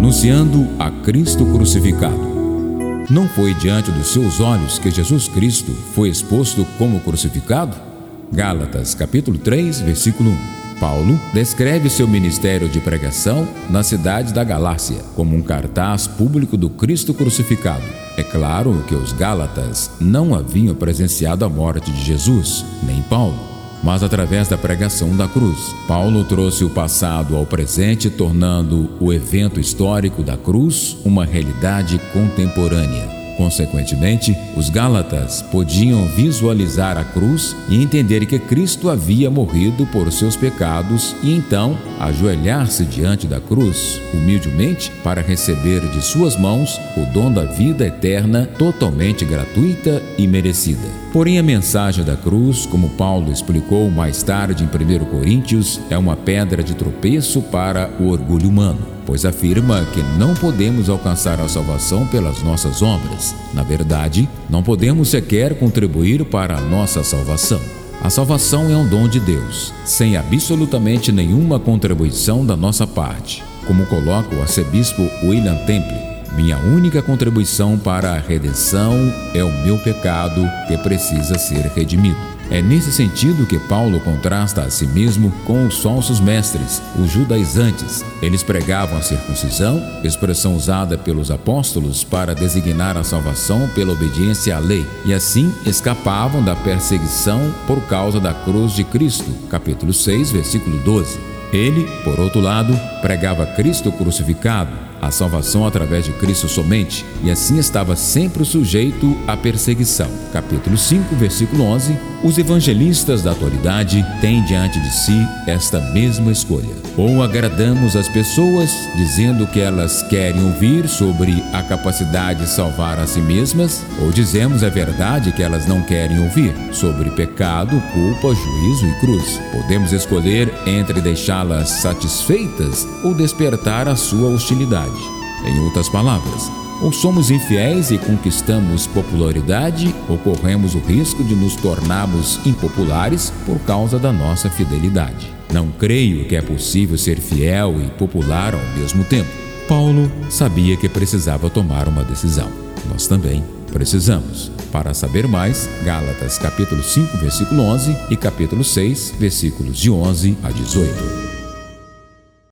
anunciando a Cristo crucificado. Não foi diante dos seus olhos que Jesus Cristo foi exposto como crucificado? Gálatas, capítulo 3, versículo 1. Paulo descreve seu ministério de pregação na cidade da Galácia como um cartaz público do Cristo crucificado. É claro que os Gálatas não haviam presenciado a morte de Jesus, nem Paulo, mas através da pregação da cruz. Paulo trouxe o passado ao presente, tornando o evento histórico da cruz uma realidade contemporânea. Consequentemente, os Gálatas podiam visualizar a cruz e entender que Cristo havia morrido por seus pecados e então ajoelhar-se diante da cruz, humildemente, para receber de suas mãos o dom da vida eterna totalmente gratuita e merecida. Porém, a mensagem da cruz, como Paulo explicou mais tarde em 1 Coríntios, é uma pedra de tropeço para o orgulho humano pois afirma que não podemos alcançar a salvação pelas nossas obras. Na verdade, não podemos sequer contribuir para a nossa salvação. A salvação é um dom de Deus, sem absolutamente nenhuma contribuição da nossa parte. Como coloca o arcebispo William Temple, minha única contribuição para a redenção é o meu pecado que precisa ser redimido. É nesse sentido que Paulo contrasta a si mesmo com os falsos mestres, os judaizantes. Eles pregavam a circuncisão, expressão usada pelos apóstolos para designar a salvação pela obediência à lei, e assim escapavam da perseguição por causa da cruz de Cristo. Capítulo 6, versículo 12. Ele, por outro lado, pregava Cristo crucificado a salvação através de Cristo somente, e assim estava sempre sujeito à perseguição. Capítulo 5, versículo 11. Os evangelistas da atualidade têm diante de si esta mesma escolha. Ou agradamos as pessoas dizendo que elas querem ouvir sobre a capacidade de salvar a si mesmas, ou dizemos a verdade que elas não querem ouvir sobre pecado, culpa, juízo e cruz. Podemos escolher entre deixá-las satisfeitas ou despertar a sua hostilidade. Em outras palavras, ou somos infiéis e conquistamos popularidade, ou corremos o risco de nos tornarmos impopulares por causa da nossa fidelidade. Não creio que é possível ser fiel e popular ao mesmo tempo. Paulo sabia que precisava tomar uma decisão. Nós também precisamos. Para saber mais, Gálatas capítulo 5, versículo 11 e capítulo 6, versículos de 11 a 18.